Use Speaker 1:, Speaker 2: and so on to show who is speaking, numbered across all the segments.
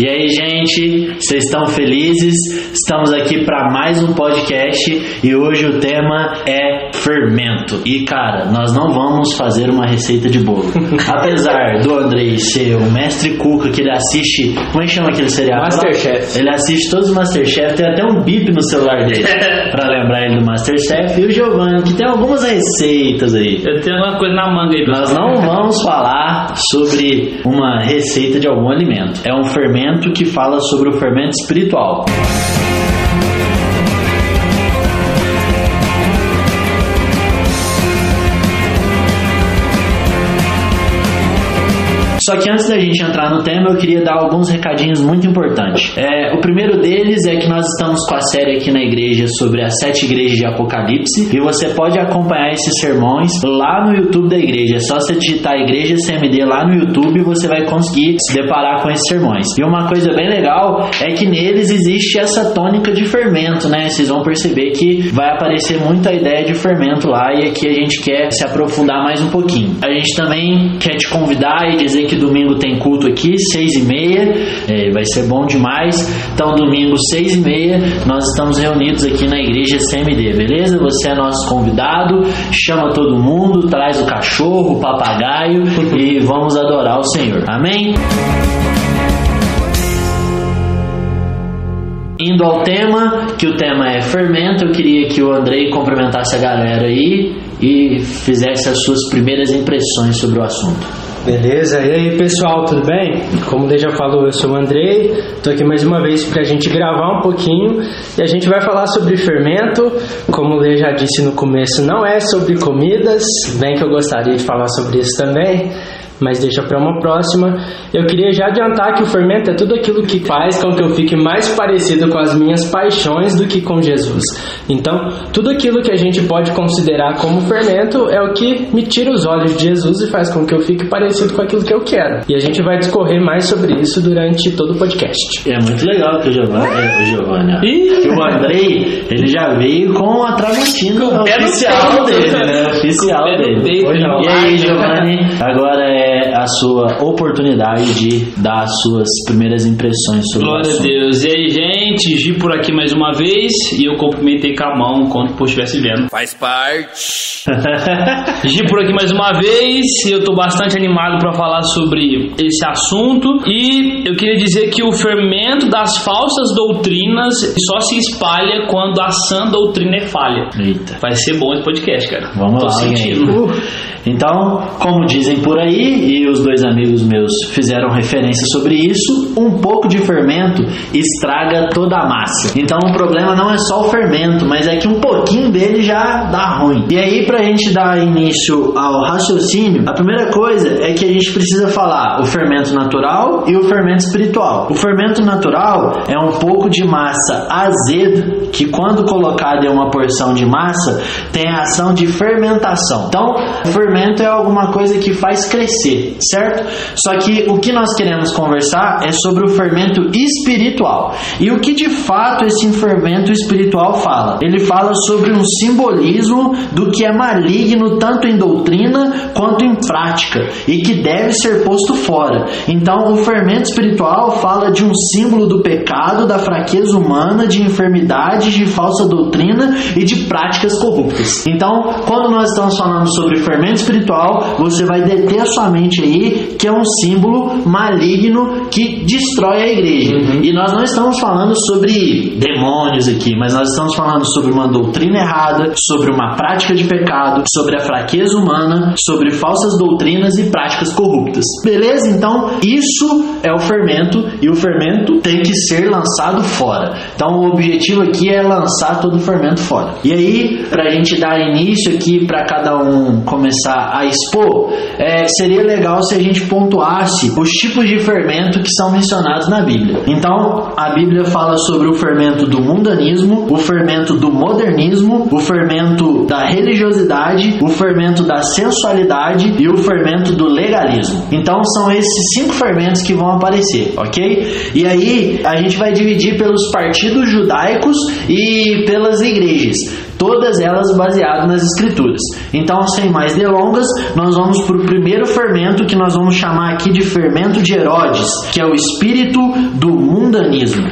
Speaker 1: E aí, gente, vocês estão felizes? Estamos aqui para mais um podcast e hoje o tema é fermento. E cara, nós não vamos fazer uma receita de bolo. Apesar do Andrei ser o mestre cuca que ele assiste, como é que chama aquele seriado?
Speaker 2: Masterchef.
Speaker 1: Ele assiste todos os Masterchef, tem até um bip no celular dele para lembrar ele do Masterchef. E o Giovanni, que tem algumas receitas aí.
Speaker 2: Eu tenho alguma coisa na manga aí,
Speaker 1: Nós não vamos falar sobre uma receita de algum alimento. É um fermento que fala sobre o fermento espiritual. Só que antes da gente entrar no tema, eu queria dar alguns recadinhos muito importantes. É, o primeiro deles é que nós estamos com a série aqui na igreja sobre as sete igrejas de Apocalipse e você pode acompanhar esses sermões lá no YouTube da igreja. É só você digitar Igreja CMD lá no YouTube e você vai conseguir se deparar com esses sermões. E uma coisa bem legal é que neles existe essa tônica de fermento, né? Vocês vão perceber que vai aparecer muita ideia de fermento lá e aqui a gente quer se aprofundar mais um pouquinho. A gente também quer te convidar e dizer que domingo tem culto aqui, seis e meia, é, vai ser bom demais. Então, domingo, seis e meia, nós estamos reunidos aqui na igreja CMD, beleza? Você é nosso convidado, chama todo mundo, traz o cachorro, o papagaio e vamos adorar o Senhor. Amém? Indo ao tema, que o tema é fermento, eu queria que o Andrei cumprimentasse a galera aí e fizesse as suas primeiras impressões sobre o assunto.
Speaker 3: Beleza, e aí pessoal, tudo bem? Como o já falou, eu sou o Andrei, tô aqui mais uma vez pra gente gravar um pouquinho e a gente vai falar sobre fermento. Como o já disse no começo, não é sobre comidas, bem que eu gostaria de falar sobre isso também, mas deixa para uma próxima. Eu queria já adiantar que o fermento é tudo aquilo que faz com que eu fique mais parecido com as minhas paixões do que com Jesus. Então, tudo aquilo que a gente pode considerar como fermento é o que me tira os olhos de Jesus e faz com que eu fique parecido com aquilo que eu quero. E a gente vai discorrer mais sobre isso durante todo o podcast.
Speaker 1: É muito legal que o Giovanni, é, o Giovanni o Andrei, ele já veio com a Tramontina oficial dele, né? Oficial dele.
Speaker 2: não.
Speaker 1: E aí, Giovanni, agora é a sua oportunidade de dar as suas primeiras impressões sobre o
Speaker 2: Glória a. Deus. E aí, gente, Gi por aqui mais uma vez e eu cumprimentei com a mão enquanto eu estivesse vendo.
Speaker 4: Faz parte.
Speaker 2: Gi por aqui mais uma vez e eu tô bastante animado para falar sobre esse assunto e eu queria dizer que o fermento das falsas doutrinas só se espalha quando a sã doutrina é falha.
Speaker 1: Eita.
Speaker 2: Vai ser bom esse podcast, cara.
Speaker 1: Vamos
Speaker 2: Tô
Speaker 1: lá,
Speaker 2: sentindo.
Speaker 1: Uh. Então, como dizem por aí, e os dois amigos meus fizeram referência sobre isso, um pouco de fermento estraga toda a massa. Então, o problema não é só o fermento, mas é que um pouquinho dele já dá ruim. E aí, pra gente dar início ao raciocínio, a primeira coisa é que a gente precisa falar o fermento natural e o fermento espiritual. O fermento natural é um pouco de massa azeda que, quando colocada em uma porção de massa, tem a ação de fermentação. Então, o fermento é alguma coisa que faz crescer, certo? Só que o que nós queremos conversar é sobre o fermento espiritual. E o que de fato esse fermento espiritual fala? Ele fala sobre um simbolismo do que é maligno tanto em doutrina quanto em prática e que deve ser posto fora. Então, o fermento espiritual fala de um símbolo do pecado, da fraqueza humana, de enfermidades, de falsa doutrina e de práticas corruptas. Então, quando nós estamos falando sobre fermento espiritual, você vai deter a sua mente aí que é um símbolo maligno que destrói a igreja. E nós não estamos falando sobre demônios aqui, mas nós estamos falando sobre uma doutrina errada, sobre uma prática de pecado, sobre a fraqueza humana, sobre falsas doutrinas e práticas corruptas. Beleza? Então, isso é o fermento e o fermento tem que ser lançado fora. Então, o objetivo aqui é lançar todo o fermento fora. E aí, para a gente dar início aqui para cada um começar a expor, é, seria legal se a gente pontuasse os tipos de fermento que são mencionados na Bíblia. Então, a Bíblia fala sobre o fermento do mundanismo, o fermento do modernismo, o fermento da religiosidade, o fermento da sensualidade e o fermento do legalismo. Então, são esses cinco fermentos que vão aparecer, ok? E aí, a gente vai dividir pelos partidos judaicos e pelas igrejas. Todas elas baseadas nas escrituras. Então, sem mais delongas, nós vamos para o primeiro fermento que nós vamos chamar aqui de fermento de Herodes, que é o espírito do mundanismo.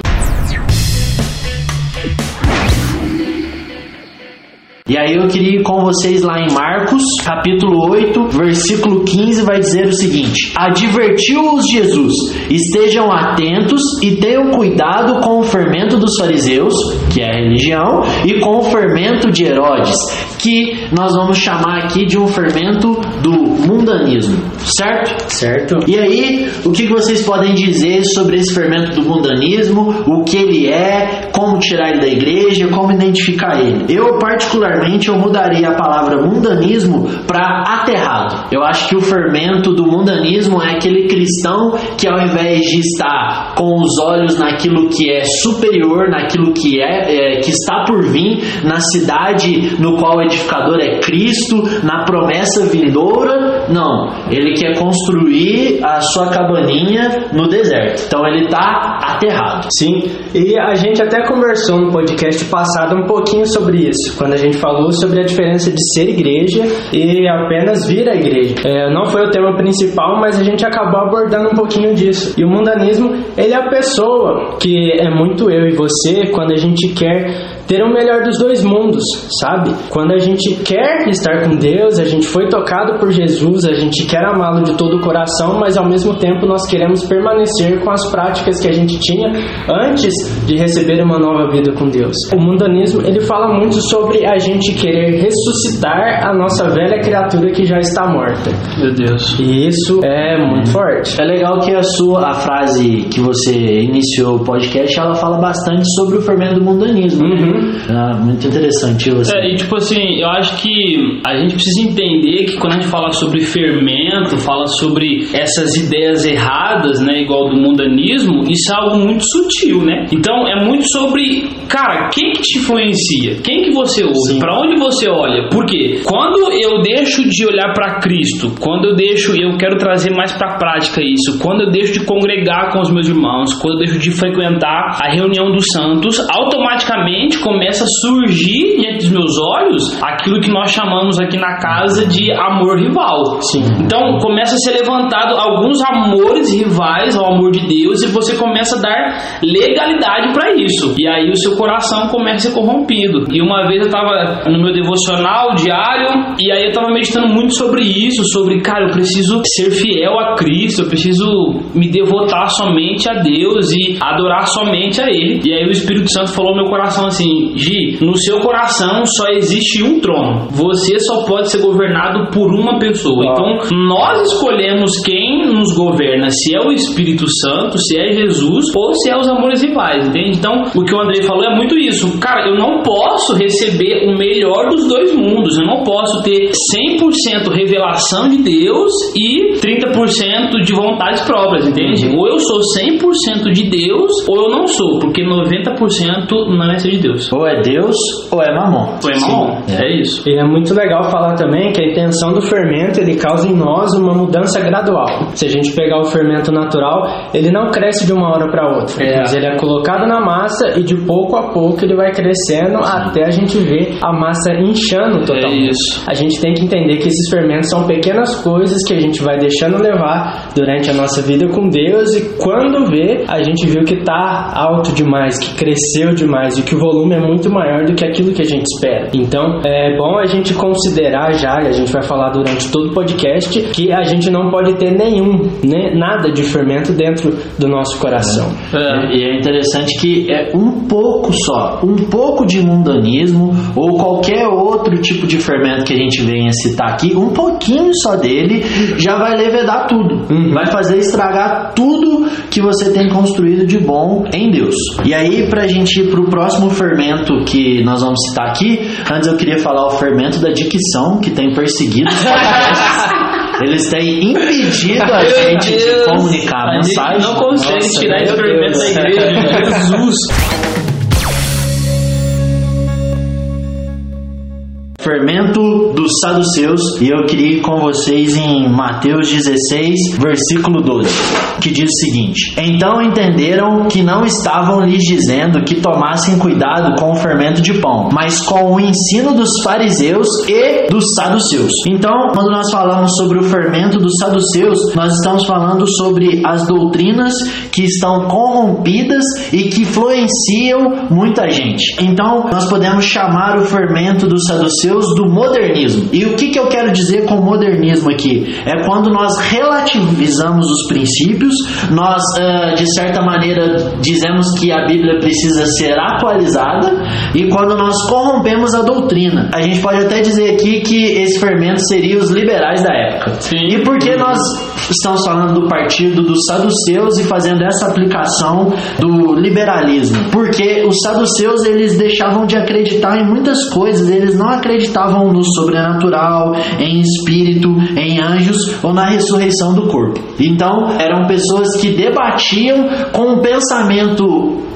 Speaker 1: E aí eu queria ir com vocês lá em Marcos, capítulo 8, versículo 15, vai dizer o seguinte: Advertiu-os Jesus: estejam atentos e tenham cuidado com o fermento dos fariseus, que é a religião, e com o fermento de Herodes, que nós vamos chamar aqui de um fermento do mundanismo, certo?
Speaker 3: Certo.
Speaker 1: E aí, o que vocês podem dizer sobre esse fermento do mundanismo, o que ele é, como tirar ele da igreja, como identificar ele? Eu, particularmente, eu mudaria a palavra mundanismo para aterrado. Eu acho que o fermento do mundanismo é aquele cristão que ao invés de estar com os olhos naquilo que é superior, naquilo que é, é que está por vir, na cidade no qual o edificador é Cristo, na promessa vindoura, não. Ele quer construir a sua cabaninha no deserto. Então ele está aterrado.
Speaker 3: Sim, e a gente até conversou no podcast passado um pouquinho sobre isso, quando a gente falou sobre a diferença de ser igreja e apenas vir à igreja. É, não foi o tema principal, mas a gente acabou abordando um pouquinho disso. E o mundanismo, ele é a pessoa que é muito eu e você quando a gente quer ter o melhor dos dois mundos, sabe? Quando a gente quer estar com Deus, a gente foi tocado por Jesus, a gente quer amá-lo de todo o coração, mas ao mesmo tempo nós queremos permanecer com as práticas que a gente tinha antes de receber uma nova vida com Deus. O mundanismo, ele fala muito sobre a gente querer ressuscitar a nossa velha criatura que já está morta.
Speaker 2: Meu Deus.
Speaker 3: E isso é muito forte.
Speaker 1: É legal que a sua a frase que você iniciou o podcast, ela fala bastante sobre o fermento do mundanismo.
Speaker 3: Uhum.
Speaker 1: Ah, muito interessante você.
Speaker 2: É, e tipo assim, eu acho que a gente precisa entender que quando a gente fala sobre fermento, fala sobre essas ideias erradas, né, igual do mundanismo, isso é algo muito sutil, né? Então é muito sobre, cara, quem que te influencia? Quem que você ouve? Para onde você olha? Por quê? Quando eu deixo de olhar para Cristo, quando eu deixo, eu quero trazer mais para prática isso, quando eu deixo de congregar com os meus irmãos, quando eu deixo de frequentar a reunião dos santos, automaticamente começa a surgir diante dos meus olhos aquilo que nós chamamos aqui na casa de amor rival.
Speaker 3: Sim.
Speaker 2: Então começa a ser levantado alguns amores rivais ao amor de Deus e você começa a dar legalidade para isso. E aí o seu coração começa a ser corrompido. E uma vez eu estava no meu devocional diário e aí eu estava meditando muito sobre isso, sobre, cara, eu preciso ser fiel a Cristo, eu preciso me devotar somente a Deus e adorar somente a Ele. E aí o Espírito Santo falou no meu coração assim, Gi, no seu coração só existe um trono. Você só pode ser governado por uma pessoa.
Speaker 3: Ah.
Speaker 2: Então, nós escolhemos quem nos governa, se é o Espírito Santo, se é Jesus ou se é os amores rivais, entende? Então, o que o Andrei falou é muito isso. Cara, eu não posso receber o melhor dos dois mundos. Eu não posso ter 100% revelação de Deus e 30% de vontades próprias, entende? Ou eu sou 100% de Deus ou eu não sou, porque 90% não é ser de Deus.
Speaker 1: Ou é Deus ou é mamon.
Speaker 2: Ou é mamon. É isso.
Speaker 3: E é muito legal falar também que a intenção do fermento ele causa em nós uma mudança gradual. Se a gente pegar o fermento natural, ele não cresce de uma hora para outra,
Speaker 2: É.
Speaker 3: mas ele é colocado na massa e de pouco a pouco ele vai crescendo até a gente ver a massa inchando totalmente.
Speaker 2: É isso.
Speaker 3: A gente tem que entender que esses fermentos são pequenas coisas que a gente vai deixando levar durante a nossa vida com Deus e quando vê, a gente viu que tá alto demais, que cresceu demais e que o volume é muito maior do que aquilo que a gente espera. Então, é bom a gente considerar já, e a gente vai falar durante todo o podcast, que a gente não pode ter nenhum, né, nada de fermento dentro do nosso coração.
Speaker 2: É.
Speaker 1: E é interessante que é um pouco só, um pouco de mundanismo ou qualquer outro tipo de fermento que a gente venha citar aqui, um pouquinho só dele já vai levedar tudo. Vai fazer estragar tudo que você tem construído de bom em Deus. E aí, pra gente ir pro próximo fermento que nós vamos citar aqui, antes eu queria falar o fermento da dicção, que tem perseguido os podcasts. Eles têm impedido a gente de comunicar a mensagem.
Speaker 2: não consegue
Speaker 3: Nossa,
Speaker 2: tirar esse fermento da igreja. Jesus.
Speaker 1: Fermento dos saduceus e eu queria ir com vocês em Mateus 16, versículo 12, que diz o seguinte: Então entenderam que não estavam lhes dizendo que tomassem cuidado com o fermento de pão, mas com o ensino dos fariseus e dos saduceus. Então, quando nós falamos sobre o fermento dos saduceus, nós estamos falando sobre as doutrinas que estão corrompidas e que influenciam muita gente. Então, nós podemos chamar o fermento dos saduceus do modernismo. E o que, que eu quero dizer com modernismo aqui? É quando nós relativizamos os princípios, nós, uh, de certa maneira, dizemos que a Bíblia precisa ser atualizada e quando nós corrompemos a doutrina. A gente pode até dizer aqui que esse fermento seria os liberais da época.
Speaker 2: Sim.
Speaker 1: E por que nós estamos falando do partido dos saduceus e fazendo essa aplicação do liberalismo? Porque os saduceus eles deixavam de acreditar em muitas coisas, eles não acreditavam no sobrenatural, em espírito, em anjos ou na ressurreição do corpo. Então, eram pessoas que debatiam com um pensamento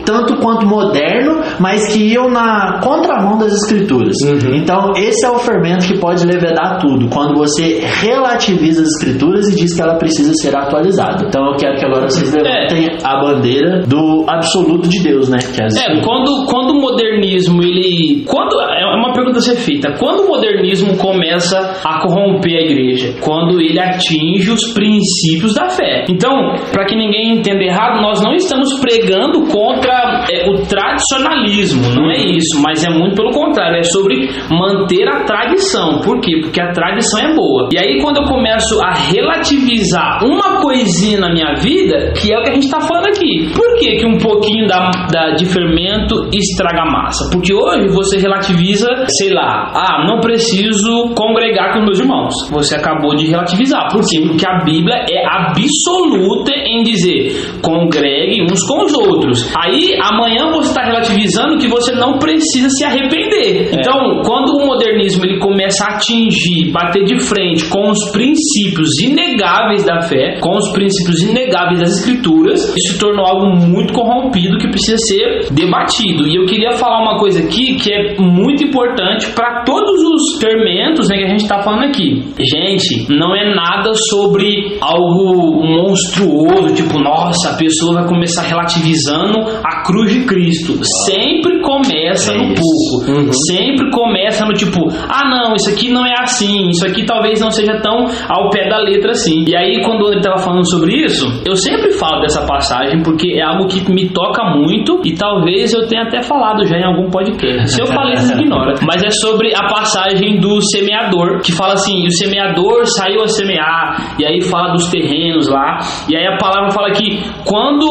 Speaker 1: quanto moderno, mas que iam na contramão das escrituras.
Speaker 3: Uhum.
Speaker 1: Então, esse é o fermento que pode levedar tudo, quando você relativiza as escrituras e diz que ela precisa ser atualizada. Então, eu quero que agora vocês levantem a bandeira do absoluto de Deus, né? É
Speaker 2: É, quando, quando o modernismo ele. Quando, é uma pergunta a ser feita. Quando o modernismo começa a corromper a igreja? Quando ele atinge os princípios da fé. Então, para que ninguém entenda errado, nós não estamos pregando contra é, o tradicionalismo, não é isso, mas é muito pelo contrário, é sobre manter a tradição. Por quê? Porque a tradição é boa. E aí, quando eu começo a relativizar uma coisinha na minha vida, que é o que a gente está falando aqui. Por que, que um pouquinho da, da- de fermento estraga a massa? Porque hoje você relativiza, sei lá, ah, não preciso congregar com meus irmãos. Você acabou de relativizar. Por quê? Porque a Bíblia é absoluta em dizer congregue uns com os outros. Aí amanhã você está relativizando que você não precisa se arrepender. Então, quando o modernismo ele começa a atingir, bater de frente com os princípios inegáveis da fé, com os princípios inegáveis das escrituras, isso se tornou algo muito corrompido que precisa ser debatido. E eu queria falar uma coisa aqui que é muito importante para todos os fermentos né, que a gente está falando aqui. Gente, não é nada sobre algo monstruoso, tipo, nossa, a pessoa vai começar relativizando a cruz de Cristo. Sempre começa
Speaker 1: É
Speaker 2: no pouco.
Speaker 3: Uhum.
Speaker 2: Sempre começa no tipo, ah não, isso aqui não é assim, isso aqui talvez não seja tão ao pé da letra assim. E aí, quando ele estava falando sobre isso, eu sempre falo dessa passagem porque é algo que me toca muito e talvez eu tenha até falado já em algum podcast. Se eu falei, vocês ignoram. Mas é sobre a passagem do semeador, que fala assim: o semeador saiu a semear, e aí fala dos terrenos lá, e aí a palavra fala que quando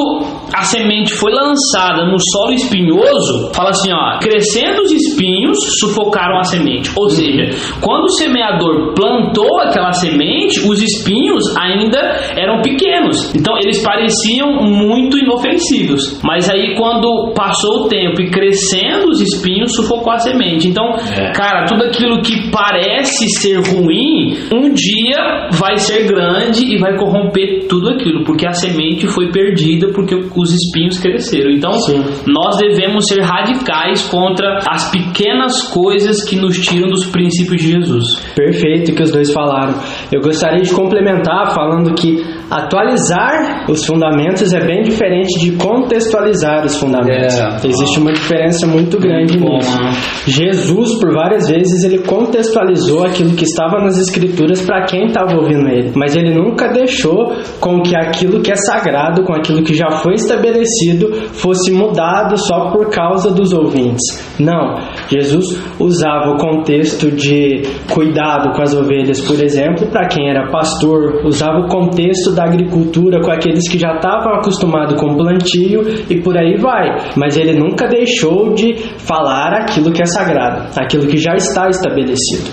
Speaker 2: a semente foi lançada no solo espinhoso, fala assim, ó, crescendo os espinhos, sufocaram a semente. Ou seja, quando o semeador plantou aquela semente, os espinhos ainda eram pequenos. Então eles pareciam muito inofensivos. Mas aí quando passou o tempo e crescendo os espinhos, sufocou a semente. Então,
Speaker 1: É.
Speaker 2: cara, tudo aquilo que parece ser ruim, um dia vai ser grande e vai corromper tudo aquilo, porque a semente foi perdida porque os espinhos cresceram. Então,
Speaker 3: Sim.
Speaker 2: Nós devemos ser radicais contra as pequenas coisas que nos tiram dos princípios de Jesus.
Speaker 3: Perfeito que os dois falaram. Eu gostaria de complementar falando que atualizar os fundamentos é bem diferente de contextualizar os fundamentos.
Speaker 2: É.
Speaker 3: Existe uma diferença muito grande
Speaker 2: bom,
Speaker 3: nisso.
Speaker 2: né?
Speaker 3: Jesus, por várias vezes, ele contextualizou aquilo que estava nas escrituras para quem estava ouvindo ele, mas ele nunca deixou com que aquilo que é sagrado, com aquilo que já foi estabelecido, fosse mudado só por causa dos ouvintes. Não, Jesus usava o contexto de cuidado com as ovelhas, por exemplo, para quem era pastor, usava o contexto da agricultura com aqueles que já estavam acostumados com plantio e por aí vai. Mas ele nunca deixou de falar aquilo que é sagrado, aquilo que já está estabelecido.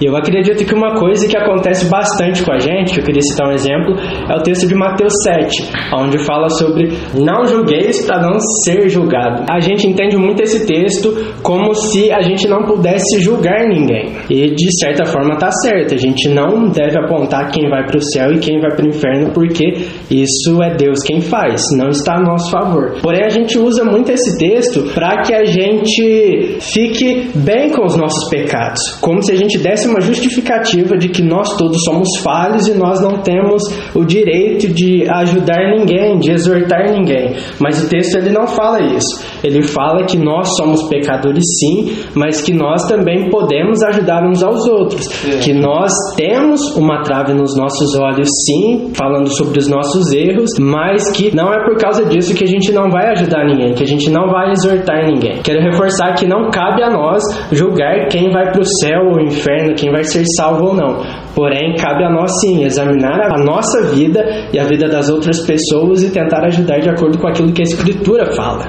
Speaker 3: E eu acredito que uma coisa que acontece bastante com a gente, que eu queria citar um exemplo, é o texto de Mateus 7, onde fala sobre não julgueis para não ser julgado. A gente entende muito esse texto como se a gente não pudesse julgar ninguém. E de certa forma tá certo, a gente não deve apontar quem vai para o céu e quem vai para o inferno, porque isso é Deus quem faz, não está a nosso favor. Porém, a gente usa muito esse texto para que a gente fique bem com os nossos pecados, como se a gente desse uma justificativa de que nós todos somos falhos e nós não temos o direito de ajudar ninguém, de exortar ninguém. Mas o texto ele não fala isso. Ele fala que nós somos pecadores sim, mas que nós também podemos ajudar uns aos outros, é. que nós temos uma trave nos nossos olhos sim, falando sobre os nossos erros, mas que não é por causa disso que a gente não vai ajudar ninguém, que a gente não vai exortar ninguém. Quero reforçar que não cabe a nós julgar quem vai para o céu ou inferno, quem vai ser salvo ou não. Porém, cabe a nós sim examinar a nossa vida e a vida das outras pessoas e tentar ajudar de acordo com aquilo que a Escritura fala.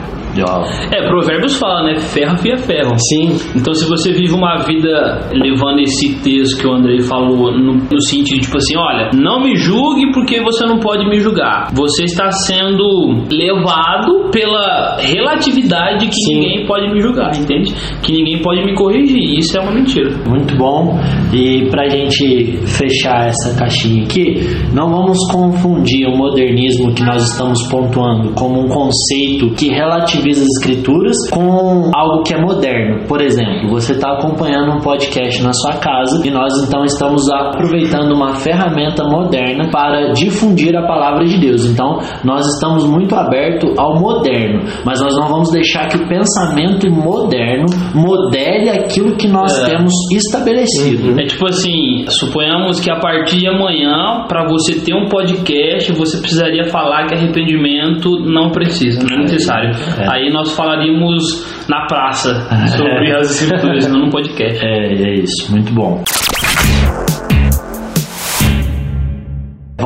Speaker 2: É, Provérbios fala, né? Ferro afia ferro.
Speaker 3: Sim.
Speaker 2: Então, se você vive uma vida levando esse texto que o Andrei falou no, no sentido, tipo assim, olha, não me julgue porque você não pode me julgar. Você está sendo levado pela relatividade que Sim. ninguém pode me julgar, entende? Que ninguém pode me corrigir. Isso é uma mentira.
Speaker 1: Muito bom. E pra gente fechar essa caixinha aqui, não vamos confundir o modernismo que nós estamos pontuando como um conceito que relativiza as escrituras com algo que é moderno. Por exemplo, você está acompanhando um podcast na sua casa e nós então estamos aproveitando uma ferramenta moderna para difundir a palavra de Deus. Então, nós estamos muito abertos ao moderno, mas nós não vamos deixar que o pensamento moderno modele aquilo que nós é. temos estabelecido.
Speaker 2: Uhum. É tipo assim, suponhamos que a partir de amanhã, para você ter um podcast, você precisaria falar que arrependimento não precisa, não é necessário. É. Aí nós falaríamos na praça sobre as escrituras, não no podcast.
Speaker 1: É, é isso, muito bom.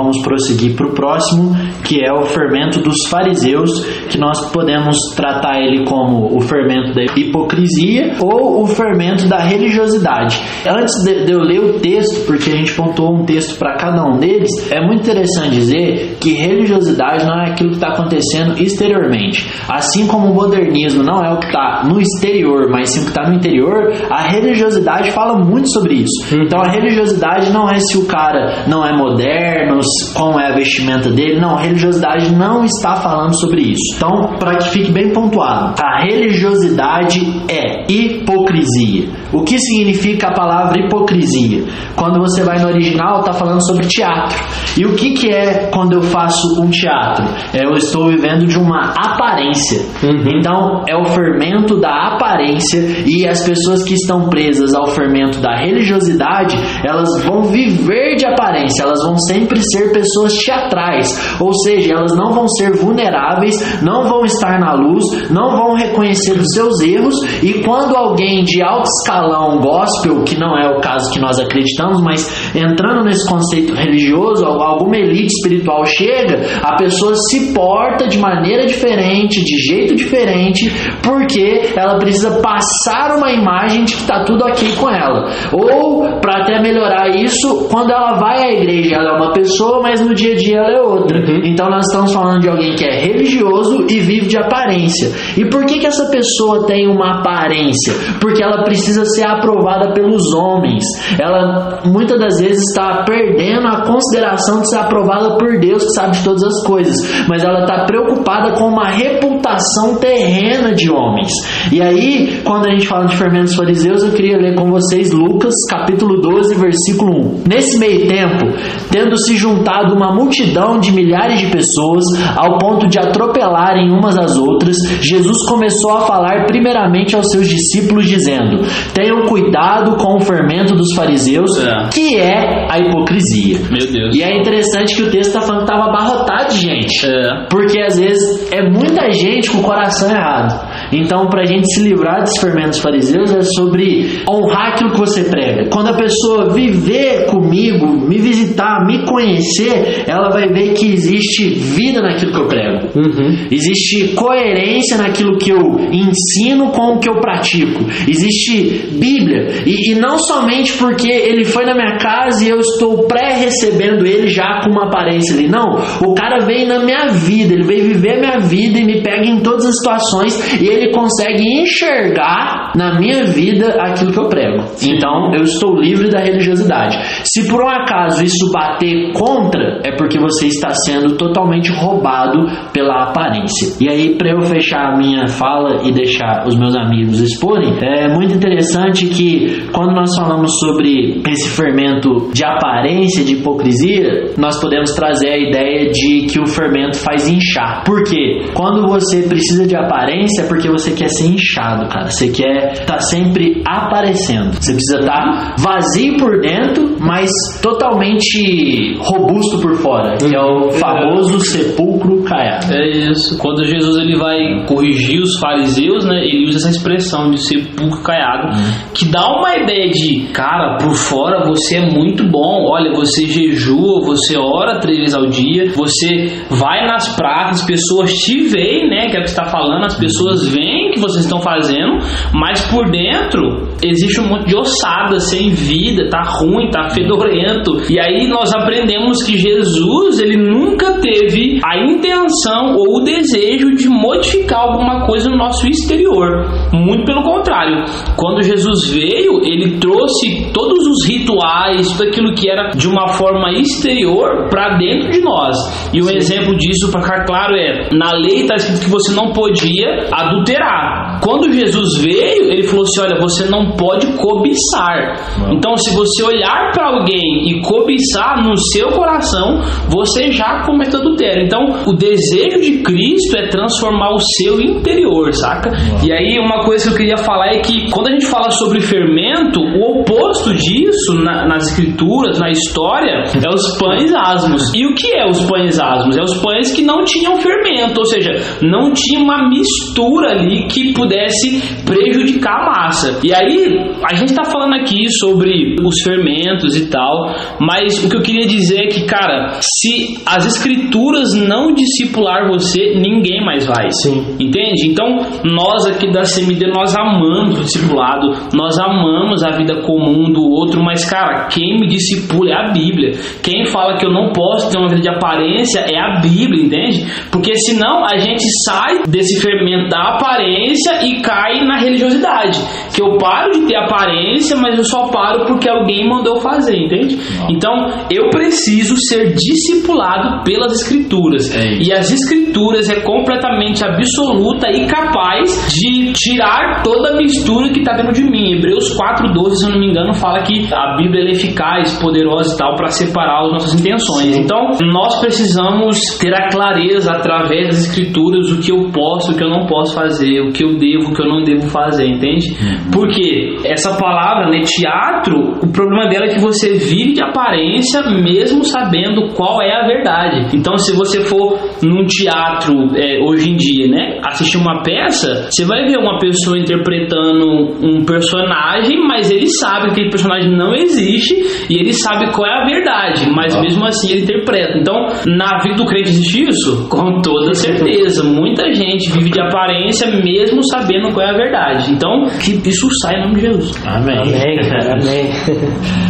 Speaker 1: Vamos prosseguir para o próximo, que é o fermento dos fariseus, que nós podemos tratar ele como o fermento da hipocrisia ou o fermento da religiosidade. Antes de, eu ler o texto, porque a gente pontuou um texto para cada um deles, é muito interessante dizer que religiosidade não é aquilo que está acontecendo exteriormente. Assim como o modernismo não é o que está no exterior, mas sim o que está no interior, a religiosidade fala muito sobre isso. Então a religiosidade não é se o cara não é moderno, como é a vestimenta dele. Não, a religiosidade não está falando sobre isso. Então, para que fique bem pontuado, a religiosidade é hipocrisia. O que significa a palavra hipocrisia? Quando você vai no original, está falando sobre teatro. E o que, que é quando eu faço um teatro? É, eu estou vivendo de uma aparência. Uhum. Então, é o fermento da aparência e as pessoas que estão presas ao fermento da religiosidade, elas vão viver de aparência, elas vão sempre ser pessoas teatrais, ou seja, elas não vão ser vulneráveis, não vão estar na luz, não vão reconhecer os seus erros e quando alguém de alto escalão gospel, que não é o caso que nós acreditamos, mas entrando nesse conceito religioso, alguma elite espiritual chega, a pessoa se porta de maneira diferente, de jeito diferente, porque ela precisa passar uma imagem de que está tudo ok com ela. Ou, para até melhorar isso, quando ela vai à igreja, ela é uma pessoa pessoa, mas no dia a dia ela é outra. Uhum. Então nós estamos falando de alguém que é religioso e vive de aparência. E por que, que essa pessoa tem uma aparência? Porque ela precisa ser aprovada pelos homens. Ela muitas das vezes está perdendo a consideração de ser aprovada por Deus, que sabe de todas as coisas. Mas ela está preocupada com uma reputação terrena de homens. E aí, quando a gente fala de fermentos fariseus, eu queria ler com vocês Lucas, capítulo 12, versículo 1. Nesse meio tempo, tendo se juntado uma multidão de milhares de pessoas ao ponto de atropelarem umas às outras, Jesus começou a falar primeiramente aos seus discípulos, dizendo: Tenham cuidado com o fermento dos fariseus, é. que é a hipocrisia.
Speaker 2: Meu Deus.
Speaker 1: E é interessante que o texto está falando que estava abarrotado de gente. É. Porque às vezes é muita gente com o coração errado. Então, para a gente se livrar desses fermentos fariseus, é sobre honrar aquilo que você prega. Quando a pessoa viver comigo, me visitar, me conhecer, ela vai ver que existe vida naquilo que eu prego.
Speaker 3: Uhum.
Speaker 1: Existe coerência naquilo que eu ensino com o que eu pratico. Existe Bíblia. E, e não somente porque ele foi na minha casa e eu estou pré-recebendo ele já com uma aparência ali. Não. O cara veio na minha vida, ele veio viver a minha vida e me pega em todas as situações e ele consegue enxergar na minha vida aquilo que eu prego. Então eu estou livre da religiosidade. Se por um acaso isso bater contra, é porque você está sendo totalmente roubado pela aparência. E aí, para eu fechar a minha fala e deixar os meus amigos exporem, é muito interessante que quando nós falamos sobre esse fermento de aparência, de hipocrisia, nós podemos trazer a ideia de que o fermento faz inchar. Por quê? Quando você precisa de aparência, é porque você quer ser inchado, cara. Você quer estar tá sempre aparecendo. Você precisa estar tá vazio por dentro, mas totalmente robusto por fora, que é o famoso sepulcro caiado.
Speaker 2: É isso. Quando Jesus ele vai corrigir os fariseus, né, ele usa essa expressão de sepulcro caiado, hum. que dá uma ideia de, cara, por fora você é muito bom. Olha, você jejua, você ora três vezes ao dia, você vai nas praças, as pessoas te veem, que é que está falando, as pessoas veem o que vocês estão fazendo, mas por dentro existe um monte de ossada sem vida, tá ruim, tá fedorento. E aí nós aprendemos que Jesus, ele nunca teve a intenção ou o desejo de modificar alguma coisa no nosso exterior. Muito pelo contrário. Quando Jesus veio, ele trouxe todos os rituais, tudo aquilo que era de uma forma exterior para dentro de nós. E um Sim. exemplo disso, para ficar claro, é: na lei está escrito que você não podia adulterar. Quando Jesus veio, ele falou assim: olha, você não pode cobiçar. Então, se você olhar para alguém e cobiçar no seu coração, você já cometeu adultério. Então, o desejo de Cristo é transformar o seu interior, saca? E aí, uma coisa que eu queria falar é que quando a gente fala sobre fermento, o oposto disso na, nas escrituras, na história, é os pães asmos. E o que é os pães asmos? É os pães que não tinham fermento, ou seja, não tinha uma mistura ali que pudesse prejudicar a massa. E aí, a gente está falando aqui sobre os fermentos e tal, mas o que eu queria dizer é que, cara, se as escrituras não discipular você, ninguém mais vai.
Speaker 3: Sim.
Speaker 2: Entende? Então, nós aqui da CMD, nós amamos o discipulado, nós amamos a vida comum do outro, mas, cara, quem me discipula é a Bíblia. Quem fala que eu não posso ter uma vida de aparência é a Bíblia, entende? Porque senão a gente sai desse fermento da aparência e cai na religiosidade. Que eu paro de ter aparência, mas eu só paro porque alguém mandou fazer, entende? Então, eu preciso ser discipulado pelas escrituras. É e as escrituras é completamente absoluta e capaz de tirar toda a mistura que está dentro de mim. Hebreus 4:12, se eu não me engano, fala que a Bíblia é eficaz, poderosa e tal para separar as nossas intenções. Sim. Então, nós precisamos ter a clareza através das escrituras o que eu posso, o que eu não posso fazer, o que eu devo, o que eu não devo fazer, entende? Uhum. Porque essa palavra, né, teatro, o problema dela é que você vive de aparência mesmo sabendo qual é a verdade. Então, se você for num teatro é, hoje em dia, né, assistir uma peça, você vai ver uma pessoa interpretando um personagem, mas ele sabe que aquele personagem não existe e ele sabe qual é a verdade, mas ah. mesmo assim ele interpreta. Então, na vida do crente existe isso? Com toda certeza. Muita gente vive de aparência mesmo sabendo qual é a verdade. Então, que isso saia em nome de Jesus.
Speaker 3: Amém. Amém, cara. Amém.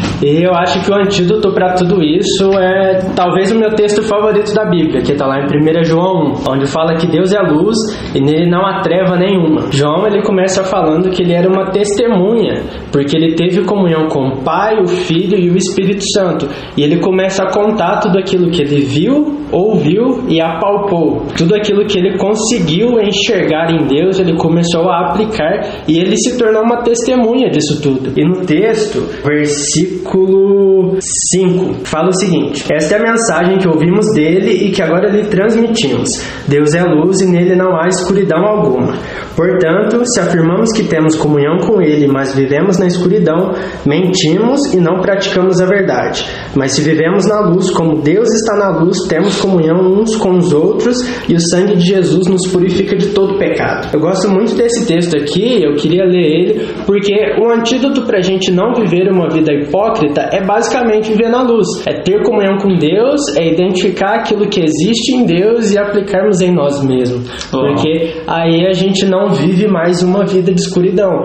Speaker 3: E eu acho que o antídoto para tudo isso é talvez o meu texto favorito da Bíblia, que está lá em 1 João 1, onde fala que Deus é luz e nele não há treva nenhuma. João ele começa falando que ele era uma testemunha, porque ele teve comunhão com o Pai, o Filho e o Espírito Santo. E ele começa a contar tudo aquilo que ele viu, ouviu e apalpou. Tudo aquilo que ele conseguiu enxergar em Deus, ele começou a aplicar e ele se tornou uma testemunha disso tudo. E no texto, versículo 5, fala o seguinte: Esta é a mensagem que ouvimos dele e que agora lhe transmitimos. Deus é luz e nele não há escuridão alguma. Portanto, se afirmamos que temos comunhão com ele, mas vivemos na escuridão, mentimos e não praticamos a verdade. Mas se vivemos na luz, como Deus está na luz, temos comunhão uns com os outros e o sangue de Jesus nos purifica de todo pecado. Eu gosto muito desse texto aqui, eu queria ler ele, porque o antídoto para a gente não viver uma vida hipócrita é basicamente viver na luz. É ter comunhão com Deus, é identificar aquilo que existe em Deus e aplicarmos em nós mesmos. Porque aí a gente não vive mais uma vida de escuridão.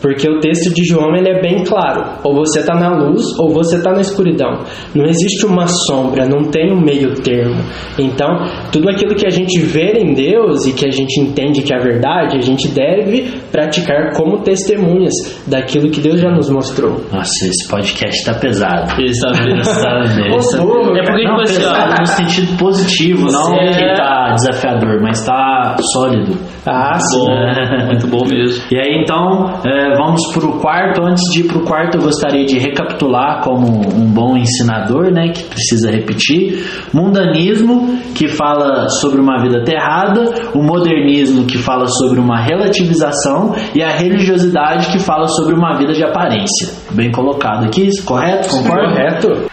Speaker 3: Porque o texto de João ele é bem claro. Ou você está na luz ou você está na escuridão. Não existe uma sombra, não tem um meio termo. Então, tudo aquilo que a gente vê em Deus e que a gente entende que é verdade, a gente deve praticar como testemunhas daquilo que Deus já nos mostrou.
Speaker 1: Nossa, esse podcast tá pesado.
Speaker 2: Ele está
Speaker 1: Essa-
Speaker 3: burro,
Speaker 2: É porque,
Speaker 1: não,
Speaker 2: tipo assim, ó,
Speaker 1: pesado no sentido positivo, não
Speaker 2: É.
Speaker 1: que tá desafiador, mas tá sólido.
Speaker 3: Ah, sim.
Speaker 2: bom, muito bom mesmo.
Speaker 1: E aí então, é, vamos pro quarto. Antes de ir pro quarto, eu gostaria de recapitular como um bom ensinador, né, que precisa repetir. Mundanismo, que fala sobre uma vida aterrada, o modernismo, que fala sobre uma relativização, e a religiosidade, que fala sobre uma vida de aparência. Bem colocado aqui, correto? Concorda?
Speaker 3: Correto?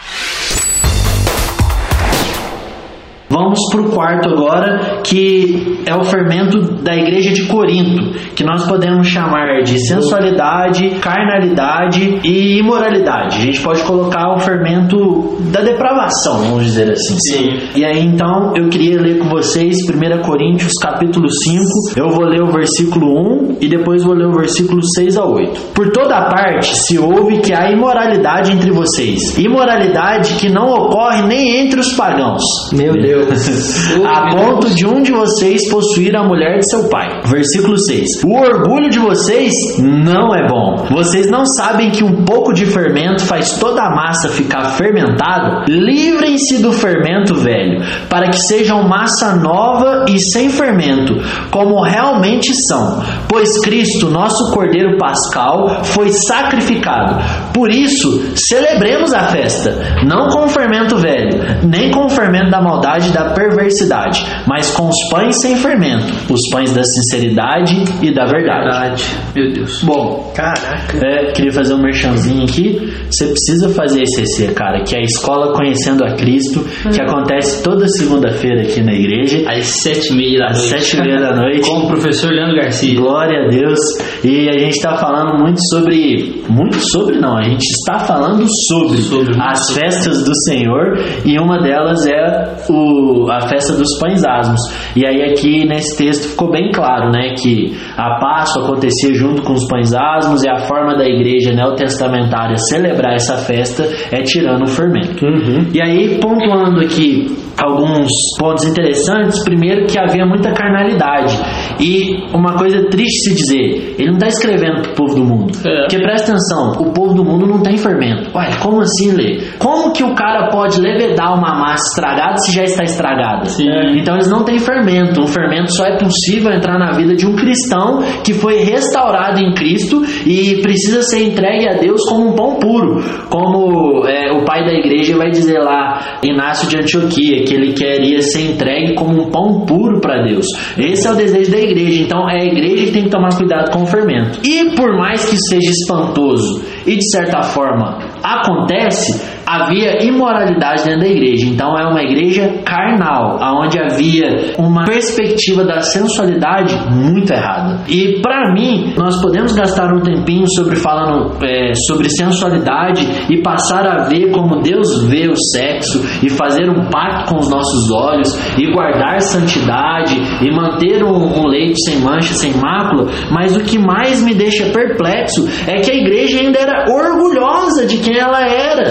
Speaker 1: Vamos para o quarto agora, que é o fermento da igreja de Corinto, que nós podemos chamar de sensualidade, carnalidade e imoralidade. A gente pode colocar o fermento da depravação, vamos dizer assim.
Speaker 2: Sim.
Speaker 1: E aí então eu queria ler com vocês 1 Coríntios capítulo 5. Eu vou ler o versículo 1 e depois vou ler o versículo 6 a 8. Por toda parte se ouve que há imoralidade entre vocês, imoralidade que não ocorre nem entre os pagãos.
Speaker 3: Meu Deus.
Speaker 1: A ponto de um de vocês possuir a mulher de seu pai. Versículo 6. O orgulho de vocês não é bom. Vocês não sabem que um pouco de fermento faz toda a massa ficar fermentada? Livrem-se do fermento velho, para que sejam massa nova e sem fermento, como realmente são. Pois Cristo, nosso Cordeiro Pascal, foi sacrificado. Por isso, celebremos a festa, não com o fermento velho, nem com o fermento da maldade e da perversidade, mas com os pães sem fermento, os pães da sinceridade e da verdade.
Speaker 2: Verdade. Meu Deus.
Speaker 1: Bom,
Speaker 3: Caraca.
Speaker 1: é, queria fazer um merchanzinho aqui. Você precisa fazer esse EC, cara, que é a escola Conhecendo a Cristo, que acontece toda segunda-feira aqui na igreja,
Speaker 2: Às sete e meia da
Speaker 1: às
Speaker 2: noite.
Speaker 1: sete e meia da noite.
Speaker 2: Com o professor Leandro Garcia.
Speaker 1: Glória a Deus. E a gente está falando muito sobre. Muito sobre, não. A gente está falando sobre,
Speaker 2: Sobre.
Speaker 1: as festas do Senhor. E uma delas é o, a festa dos pães asmos. E aí, aqui nesse texto ficou bem claro, né? Que a Páscoa acontecia junto com os pães asmos. E a forma da igreja neotestamentária celebrar essa festa é tirando o fermento. E aí, pontuando aqui alguns pontos interessantes. Primeiro, que havia muita carnalidade. E uma coisa triste se dizer: ele não está escrevendo para o povo do mundo.
Speaker 2: É.
Speaker 1: Porque presta atenção: o povo do mundo não tem fermento. Ué, como assim, Lê? Como que o cara pode levedar uma massa estragada se já está estragada?
Speaker 2: Sim.
Speaker 1: Então eles não têm fermento. Um fermento só é possível entrar na vida de um cristão que foi restaurado em Cristo e precisa ser entregue a Deus como um pão puro. Como é, o pai da igreja vai dizer lá, Inácio de Antioquia, que ele queria ser entregue como um pão puro para Deus. Esse é o desejo da igreja. Então é a igreja que tem que tomar cuidado com o fermento. E por mais que seja espantoso e de certa forma acontece, havia imoralidade dentro da igreja. Então é uma igreja carnal, aonde havia uma perspectiva da sensualidade muito errada. E para mim, nós podemos gastar um tempinho sobre falando é, sobre sensualidade e passar a ver como Deus vê o sexo e fazer um pacto com os nossos olhos e guardar santidade e manter um, um leite sem mancha, sem mácula. Mas o que mais me deixa perplexo é que a igreja ainda era orgulhosa de quem ela era.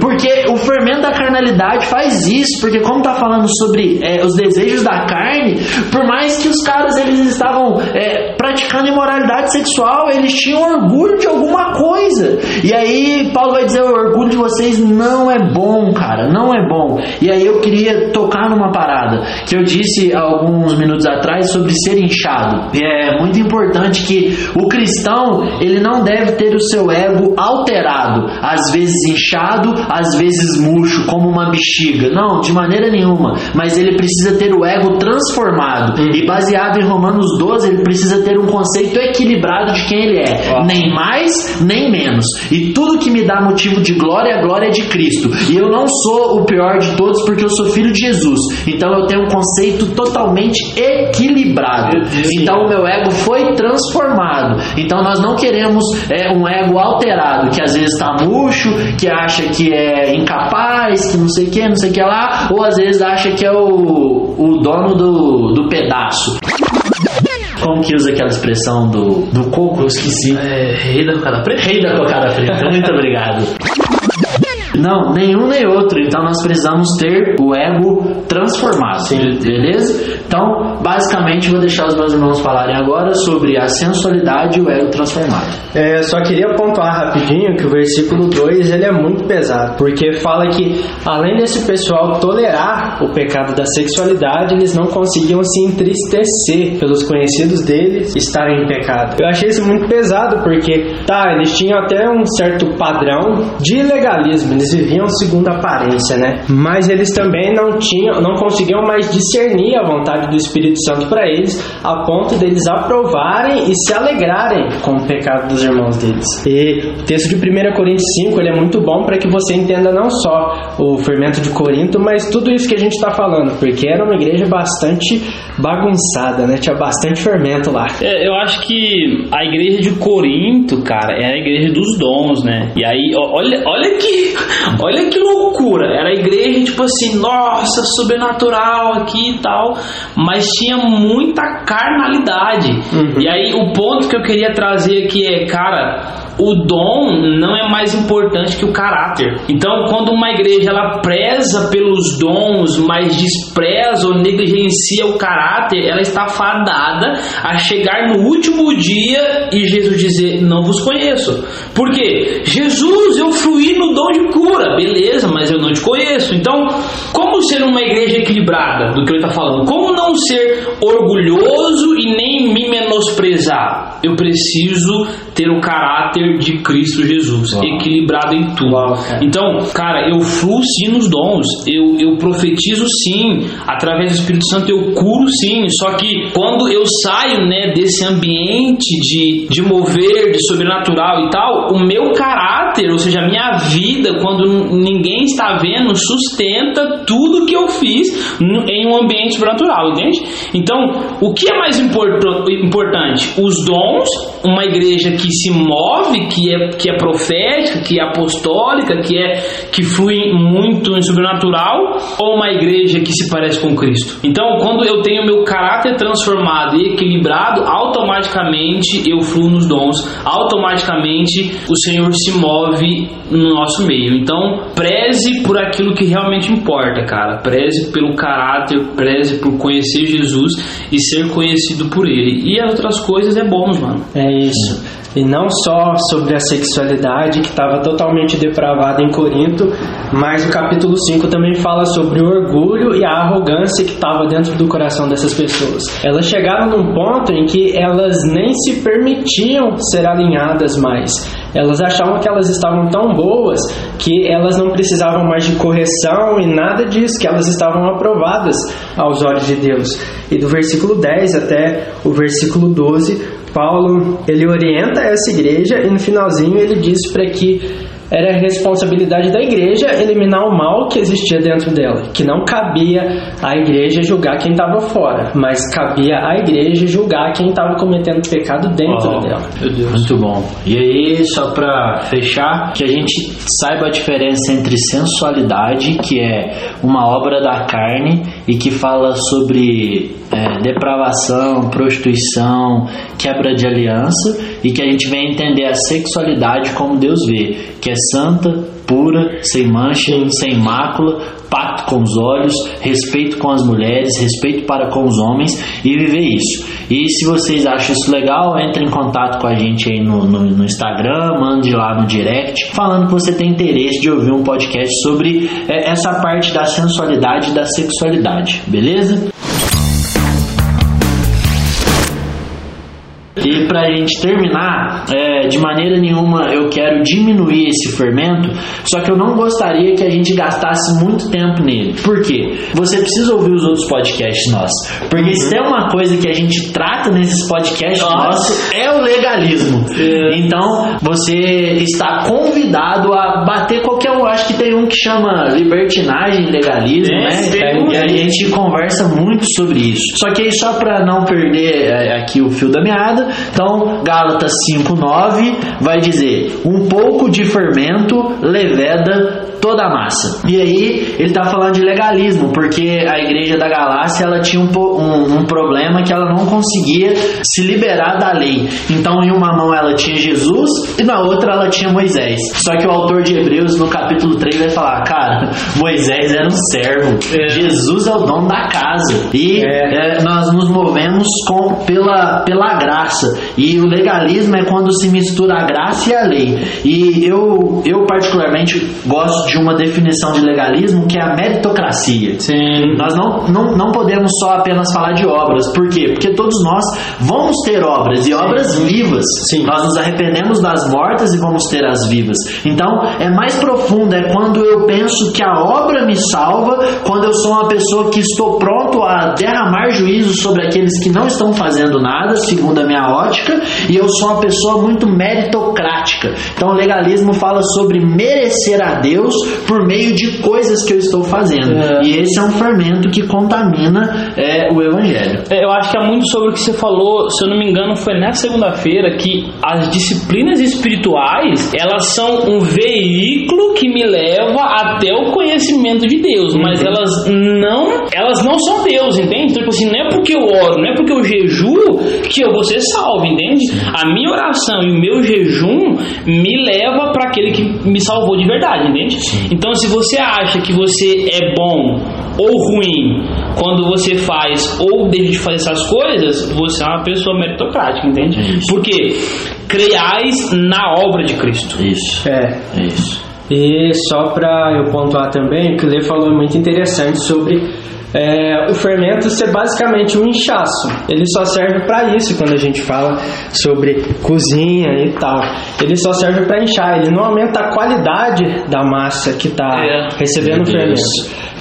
Speaker 1: Porque o fermento da carnalidade faz isso, porque como tá falando sobre é, os desejos da carne, por mais que os caras eles estavam é, praticando imoralidade sexual, eles tinham orgulho de alguma coisa. E aí Paulo dizer, o orgulho de vocês não é bom, cara, não é bom. E aí eu queria tocar numa parada que eu disse alguns minutos atrás sobre ser inchado. E é muito importante que o cristão, ele não deve ter o seu ego alterado, às vezes inchado, às vezes murcho, como uma bexiga. Não, de maneira nenhuma. Mas ele precisa ter o ego transformado. E baseado em Romanos 12, ele precisa ter um conceito equilibrado de quem ele é. Nem mais, nem menos. E tudo que me dá motivo de glória, a glória é de Cristo. E eu não sou o pior de todos porque eu sou filho de Jesus. Então eu tenho um conceito totalmente equilibrado. Então o meu ego foi transformado. Então nós não queremos é, um ego alterado, que às vezes está murcho, que acha que é incapaz, que não sei o que, não sei o que lá, ou às vezes acha que é o, o dono do, do pedaço. Como que usa aquela expressão do, do coco? Eu esqueci.
Speaker 2: É, rei da cocada preta?
Speaker 1: Rei da cocada preta. Muito obrigado. Não, nenhum nem outro. Então nós precisamos ter o ego transformado.
Speaker 3: Sim.
Speaker 1: Beleza? Então, basicamente, vou deixar os meus irmãos falarem agora sobre a sensualidade e o ego transformado.
Speaker 3: É, só queria pontuar rapidinho que o versículo 2 ele é muito pesado, porque fala que além desse pessoal tolerar o pecado da sexualidade, eles não conseguiam se entristecer pelos conhecidos deles estarem em pecado. Eu achei isso muito pesado, porque tá, eles tinham até um certo padrão de legalismo, eles viviam segundo a aparência, né? Mas eles também não tinham, não conseguiam mais discernir a vontade do Espírito Santo para eles, a ponto deles aprovarem e se alegrarem com o pecado dos irmãos deles. E o texto de 1 Coríntios 5 ele é muito bom para que você entenda não só o fermento de Corinto, mas tudo isso que a gente está falando, porque era uma igreja bastante bagunçada, né? Tinha bastante fermento lá.
Speaker 2: É, eu acho que a igreja de Corinto, cara, era a igreja dos dons, né? E aí, olha, olha que, olha que loucura. Era a igreja tipo assim, nossa, sobrenatural aqui e tal, mas tinha muita carnalidade.
Speaker 3: Uhum.
Speaker 2: E aí o ponto que eu queria trazer aqui é, cara, o dom não é mais importante que o caráter. Então, quando uma igreja ela preza pelos dons, mas despreza ou negligencia o caráter, ela está fadada a chegar no último dia e Jesus dizer: Não vos conheço. Por quê? Jesus, eu fluí no dom de cura, beleza, mas eu não te conheço. Então, como ser uma igreja equilibrada do que ele está falando? Como não ser orgulhoso e nem me menosprezar? Eu preciso ter o caráter de Cristo Jesus,
Speaker 1: Uau.
Speaker 2: equilibrado em tudo.
Speaker 3: Uau, cara.
Speaker 2: Então, cara, eu fluo sim nos dons, eu, eu profetizo sim, através do Espírito Santo eu curo sim, só que quando eu saio né, desse ambiente de, de mover, de sobrenatural e tal, o meu caráter, ou seja, a minha vida, quando n- ninguém está vendo, sustenta tudo que eu fiz em um ambiente sobrenatural, entende? Então, o que é mais importan- importante? Os dons, uma igreja que se move, que é, que é profética, que é apostólica, que é que flui muito em sobrenatural, ou uma igreja que se parece com Cristo? Então, quando eu tenho meu caráter transformado e equilibrado, automaticamente eu fluo nos dons, automaticamente o Senhor se move no nosso meio. Então, preze por aquilo que realmente importa, cara. Preze pelo caráter, preze por conhecer Jesus e ser conhecido por Ele. E as outras coisas é bônus, mano.
Speaker 3: É isso. E não só sobre a sexualidade que estava totalmente depravada em Corinto, mas o capítulo 5 também fala sobre o orgulho e a arrogância que estava dentro do coração dessas pessoas. Elas chegaram num ponto em que elas nem se permitiam ser alinhadas mais. Elas achavam que elas estavam tão boas que elas não precisavam mais de correção e nada disso, que elas estavam aprovadas aos olhos de Deus. E do versículo 10 até o versículo 12, Paulo ele orienta essa igreja e no finalzinho ele diz para que era responsabilidade da igreja eliminar o mal que existia dentro dela, que não cabia à igreja julgar quem estava fora, mas cabia à igreja julgar quem estava cometendo pecado dentro
Speaker 1: Ó,
Speaker 3: dela.
Speaker 2: Meu Deus.
Speaker 1: Muito bom. E aí, só pra fechar, que a gente saiba a diferença entre sensualidade, que é uma obra da carne e que fala sobre é, depravação, prostituição, quebra de aliança, e que a gente vem entender a sexualidade como Deus vê, que é santa, pura, sem mancha, sem mácula, pacto com os olhos, respeito com as mulheres, respeito para com os homens e viver isso. E se vocês acham isso legal, entre em contato com a gente aí no, no, no Instagram, mande lá no direct, falando que você tem interesse de ouvir um podcast sobre é, essa parte da sensualidade e da sexualidade, beleza? E pra gente terminar, é, de maneira nenhuma eu quero diminuir esse fermento, só que eu não gostaria que a gente gastasse muito tempo nele. Por quê? Você precisa ouvir os outros podcasts nossos. Porque se tem uma coisa que a gente trata nesses podcasts nossos é o legalismo. Então, você está convidado a bater qualquer um. Acho que tem um que chama libertinagem, legalismo,
Speaker 2: É,
Speaker 1: né?
Speaker 2: tem.
Speaker 1: E a gente conversa muito sobre isso. Só que aí, só para não perder é, aqui o fio da meada, então, Gálatas 5,9 vai dizer: um pouco de fermento leveda toda a massa. E aí ele tá falando de legalismo, porque a igreja da Galácia ela tinha um, um- um problema que ela não conseguia se liberar da lei. Então em uma mão ela tinha Jesus e na outra ela tinha Moisés. Só que o autor de Hebreus no capítulo 3 vai falar, cara, Moisés era um servo, Jesus é o dono da casa. E
Speaker 3: É.
Speaker 1: é, nós nos movemos com, pela, pela graça. E o legalismo é quando se mistura a graça e a lei. E eu, eu particularmente gosto de uma definição de legalismo que é a meritocracia.
Speaker 2: Sim.
Speaker 1: Nós não, não, não podemos só apenas falar de obras. Por quê? Porque todos nós vamos ter obras e obras vivas.
Speaker 3: Sim.
Speaker 1: Nós nos arrependemos das mortas e vamos ter as vivas. Então, é mais profundo. É quando eu penso que a obra me salva, quando eu sou uma pessoa que estou pronto a derramar juízo sobre aqueles que não estão fazendo nada, segundo a minha ótica, e eu sou uma pessoa muito meritocrática. Então, o legalismo fala sobre merecer a Deus por meio de coisas que eu estou fazendo.
Speaker 2: É.
Speaker 1: E esse é um fermento que contamina é, o evangelho.
Speaker 2: É, Eu acho que é muito sobre o que você falou, se eu não me engano, foi nessa segunda-feira que as disciplinas espirituais, elas são um veículo que me leva até o conhecimento de Deus, mas elas não, elas não são Deus, entende? Então, tipo assim, não é porque eu oro, não é porque eu jejuo que eu vou ser salvo, entende? A minha oração e o meu jejum me leva para aquele que me salvou de verdade, entende? Então, se você acha que você é bom ou ruim quando você faz ou deixa de fazer essas coisas, você é uma pessoa meritocrática, entende?
Speaker 1: É isso.
Speaker 2: Porque creiais na obra de Cristo.
Speaker 1: Isso.
Speaker 3: É.
Speaker 1: É isso.
Speaker 3: E só para eu pontuar também, o que o Lê falou é muito interessante sobre é, o fermento ser basicamente um inchaço. Ele só serve para isso quando a gente fala sobre cozinha e tal. Ele só serve para inchar, ele não aumenta a qualidade da massa que está
Speaker 2: É.
Speaker 3: recebendo o fermento.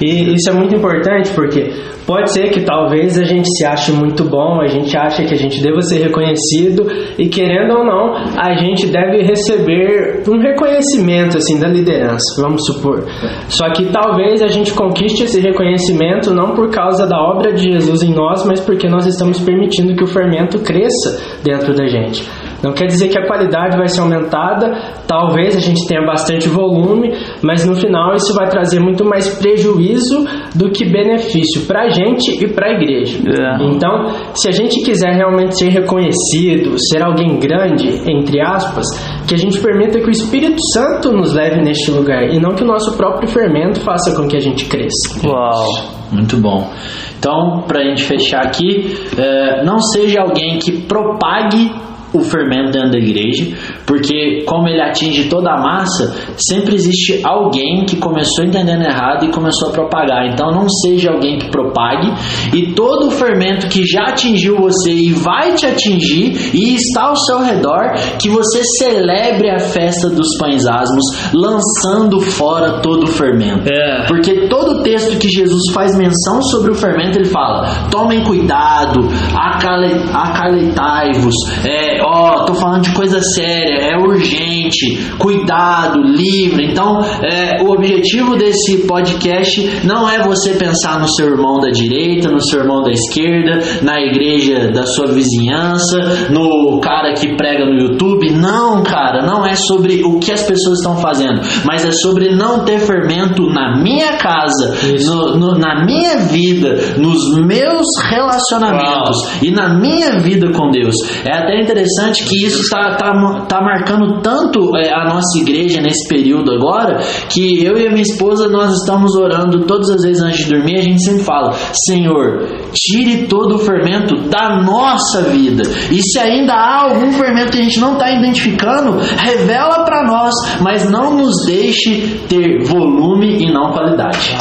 Speaker 3: E isso é muito importante porque pode ser que talvez a gente se ache muito bom, a gente acha que a gente deva ser reconhecido e querendo ou não, a gente deve receber um reconhecimento assim da liderança, vamos supor. Só que talvez a gente conquiste esse reconhecimento não por causa da obra de Jesus em nós, mas porque nós estamos permitindo que o fermento cresça dentro da gente. Não quer dizer que a qualidade vai ser aumentada, talvez a gente tenha bastante volume, mas no final isso vai trazer muito mais prejuízo do que benefício para a gente e para a igreja.
Speaker 2: É.
Speaker 3: Então, se a gente quiser realmente ser reconhecido, ser alguém grande, entre aspas, que a gente permita que o Espírito Santo nos leve neste lugar e não que o nosso próprio fermento faça com que a gente cresça.
Speaker 2: Uau.
Speaker 1: Muito bom. Então, para a gente fechar aqui, é, não seja alguém que propague o fermento dentro da igreja, porque como ele atinge toda a massa, sempre existe alguém que começou entendendo errado e começou a propagar. Então não seja alguém que propague e todo o fermento que já atingiu você e vai te atingir e está ao seu redor, que você celebre a festa dos pães asmos, lançando fora todo o fermento.
Speaker 2: É.
Speaker 1: Porque todo texto que Jesus faz menção sobre o fermento, ele fala: tomem cuidado, acale- acalentai-vos. É, ó, tô falando de coisa séria, é urgente, cuidado, livre. Então, é, o objetivo desse podcast não é você pensar no seu irmão da direita, no seu irmão da esquerda, na igreja da sua vizinhança, no cara que prega no YouTube. Não, cara, não é sobre o que as pessoas estão fazendo, mas é sobre não ter fermento na minha casa, no- no- na minha vida, nos meus relacionamentos e na minha vida com Deus. É até interessante que isso está tá, tá marcando tanto é, a nossa igreja nesse período agora, que eu e a minha esposa nós estamos orando todas as vezes antes de dormir, a gente sempre fala: Senhor, tire todo o fermento da nossa vida. E se ainda há algum fermento que a gente não está identificando, revela para nós, mas não nos deixe ter volume e não qualidade.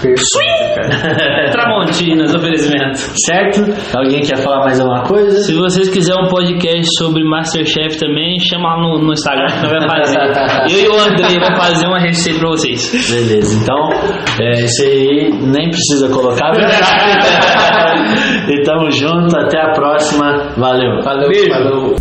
Speaker 3: Perfeito.
Speaker 2: Tramontinas, oferecimento.
Speaker 1: Certo? Alguém quer falar mais alguma coisa?
Speaker 2: Se vocês quiserem um podcast sobre Masterchef também, chama lá no, no Instagram que nós vamos fazer. Eu e o André vamos fazer uma receita pra vocês.
Speaker 1: Beleza, então é, isso aí nem precisa colocar. e tamo junto, até a próxima. Valeu.
Speaker 3: Falou,
Speaker 2: Beijo.
Speaker 3: falou.